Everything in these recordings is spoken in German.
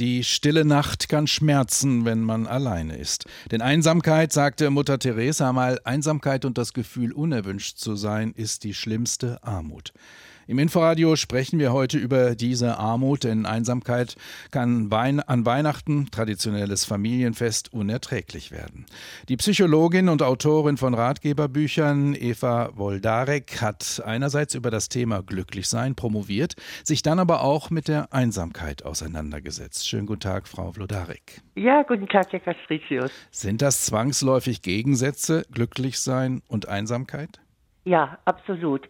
Die stille Nacht kann schmerzen, wenn man alleine ist. Denn Einsamkeit, sagte Mutter Teresa mal, Einsamkeit und das Gefühl, unerwünscht zu sein, ist die schlimmste Armut. Im Inforadio sprechen wir heute über diese Armut, denn Einsamkeit kann an Weihnachten, traditionelles Familienfest, unerträglich werden. Die Psychologin und Autorin von Ratgeberbüchern Eva Woldarek hat einerseits über das Thema Glücklichsein promoviert, sich dann aber auch mit der Einsamkeit auseinandergesetzt. Schönen guten Tag, Frau Wlodarek. Ja, guten Tag, Herr Castricius. Sind das zwangsläufig Gegensätze, Glücklichsein und Einsamkeit? Ja, absolut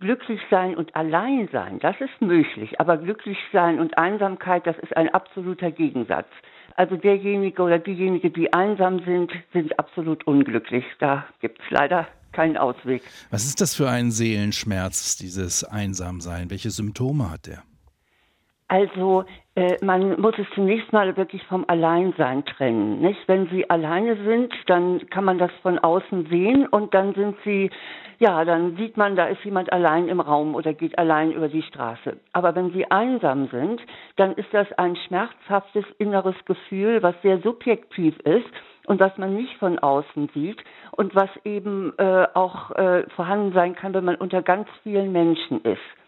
glücklich sein und allein sein, das ist möglich, aber glücklich sein und Einsamkeit, das ist ein absoluter Gegensatz. Also derjenige oder diejenige, die einsam sind, sind absolut unglücklich. Da gibt es leider keinen Ausweg. Was ist das für ein Seelenschmerz, dieses Einsamsein? Welche Symptome hat der? Also äh, man muss es zunächst mal wirklich vom Alleinsein trennen. Nicht? Wenn Sie alleine sind, dann kann man das von außen sehen und dann sind Sie, ja, dann sieht man, da ist jemand allein im Raum oder geht allein über die Straße. Aber wenn Sie einsam sind, dann ist das ein schmerzhaftes inneres Gefühl, was sehr subjektiv ist und was man nicht von außen sieht und was eben äh, auch äh, vorhanden sein kann, wenn man unter ganz vielen Menschen ist.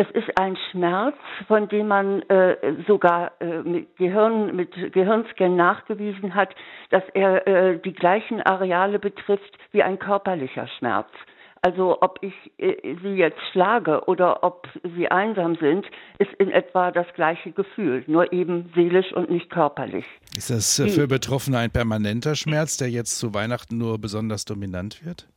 Es ist ein Schmerz, von dem man äh, sogar äh, mit, Gehirn, mit Gehirnscan nachgewiesen hat, dass er äh, die gleichen Areale betrifft wie ein körperlicher Schmerz. Also ob ich äh, sie jetzt schlage oder ob sie einsam sind, ist in etwa das gleiche Gefühl, nur eben seelisch und nicht körperlich. Ist das äh, für Betroffene ein permanenter Schmerz, der jetzt zu Weihnachten nur besonders dominant wird?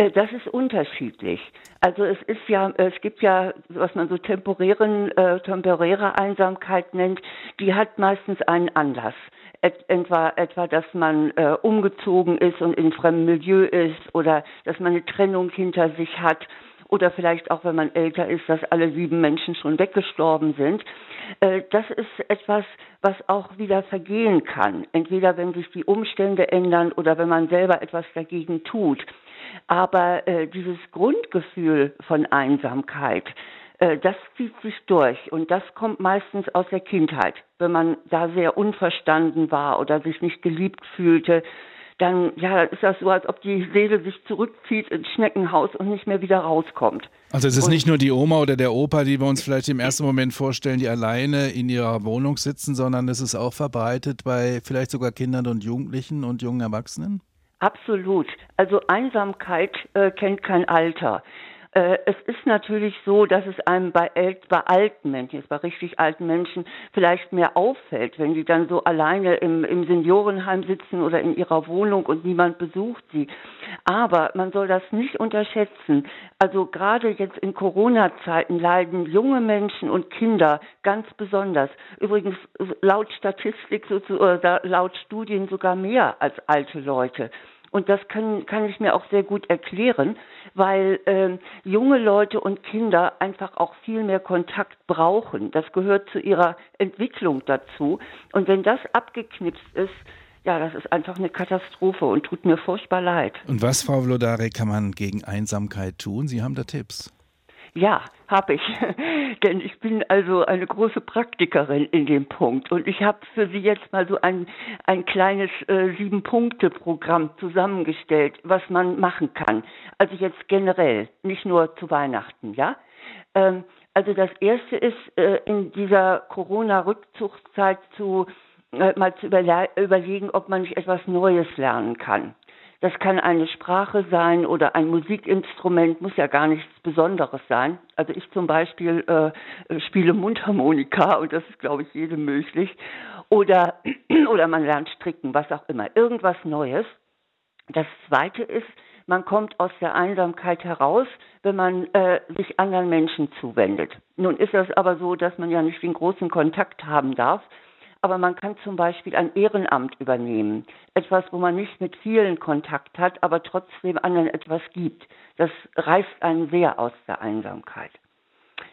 Äh, das ist unterschiedlich. Also es ist ja, es gibt ja, was man so temporären, äh, temporäre Einsamkeit nennt, die hat meistens einen Anlass. Et, etwa, etwa, dass man äh, umgezogen ist und in fremdem Milieu ist oder dass man eine Trennung hinter sich hat oder vielleicht auch, wenn man älter ist, dass alle sieben Menschen schon weggestorben sind. Äh, das ist etwas, was auch wieder vergehen kann. Entweder wenn sich die Umstände ändern oder wenn man selber etwas dagegen tut. Aber äh, dieses Grundgefühl von Einsamkeit, äh, das zieht sich durch und das kommt meistens aus der Kindheit. Wenn man da sehr unverstanden war oder sich nicht geliebt fühlte, dann ja, ist das so, als ob die Seele sich zurückzieht ins Schneckenhaus und nicht mehr wieder rauskommt. Also es ist und nicht nur die Oma oder der Opa, die wir uns vielleicht im ersten Moment vorstellen, die alleine in ihrer Wohnung sitzen, sondern es ist auch verbreitet bei vielleicht sogar Kindern und Jugendlichen und jungen Erwachsenen? Absolut. Also Einsamkeit äh, kennt kein Alter. Äh, es ist natürlich so, dass es einem bei, bei alten Menschen, jetzt bei richtig alten Menschen, vielleicht mehr auffällt, wenn die dann so alleine im, im Seniorenheim sitzen oder in ihrer Wohnung und niemand besucht sie. Aber man soll das nicht unterschätzen. Also gerade jetzt in Corona-Zeiten leiden junge Menschen und Kinder ganz besonders. Übrigens laut Statistik, oder laut Studien sogar mehr als alte Leute. Und das kann, kann ich mir auch sehr gut erklären, weil äh, junge Leute und Kinder einfach auch viel mehr Kontakt brauchen. Das gehört zu ihrer Entwicklung dazu. Und wenn das abgeknipst ist, ja, das ist einfach eine Katastrophe und tut mir furchtbar leid. Und was, Frau Vlodare, kann man gegen Einsamkeit tun? Sie haben da Tipps. Ja, habe ich. Denn ich bin also eine große Praktikerin in dem Punkt. Und ich habe für Sie jetzt mal so ein, ein kleines äh, Sieben-Punkte-Programm zusammengestellt, was man machen kann. Also jetzt generell, nicht nur zu Weihnachten, ja? Ähm, also das erste ist, äh, in dieser Corona-Rückzugszeit zu äh, mal zu überle überlegen, ob man nicht etwas Neues lernen kann. Das kann eine Sprache sein oder ein Musikinstrument, muss ja gar nichts Besonderes sein. Also ich zum Beispiel äh, spiele Mundharmonika und das ist, glaube ich, jedem möglich. Oder, oder man lernt stricken, was auch immer. Irgendwas Neues. Das Zweite ist, man kommt aus der Einsamkeit heraus, wenn man äh, sich anderen Menschen zuwendet. Nun ist das aber so, dass man ja nicht den großen Kontakt haben darf. Aber man kann zum Beispiel ein Ehrenamt übernehmen. Etwas, wo man nicht mit vielen Kontakt hat, aber trotzdem anderen etwas gibt. Das reißt einen sehr aus der Einsamkeit.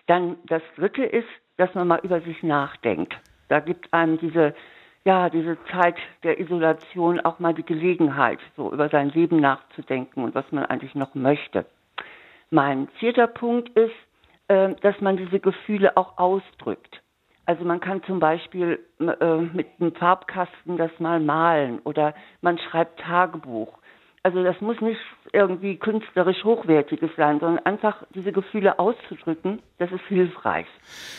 Dann das dritte ist, dass man mal über sich nachdenkt. Da gibt einem diese, ja, diese Zeit der Isolation auch mal die Gelegenheit, so über sein Leben nachzudenken und was man eigentlich noch möchte. Mein vierter Punkt ist, äh, dass man diese Gefühle auch ausdrückt. Also man kann zum Beispiel äh, mit einem Farbkasten das mal malen oder man schreibt Tagebuch. Also das muss nicht irgendwie künstlerisch hochwertiges sein, sondern einfach diese Gefühle auszudrücken, das ist hilfreich.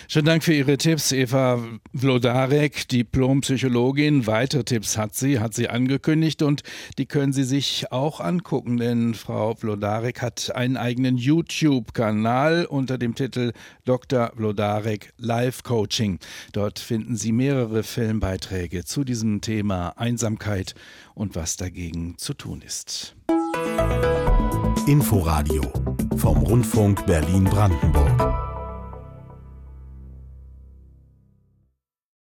Schönen Dank für Ihre Tipps, Eva Vlodarek, Diplompsychologin. Weitere Tipps hat sie, hat sie angekündigt und die können Sie sich auch angucken, denn Frau Vlodarek hat einen eigenen YouTube-Kanal unter dem Titel Dr. Vlodarek Live Coaching. Dort finden Sie mehrere Filmbeiträge zu diesem Thema Einsamkeit und was dagegen zu tun ist. Inforadio vom Rundfunk Berlin-Brandenburg.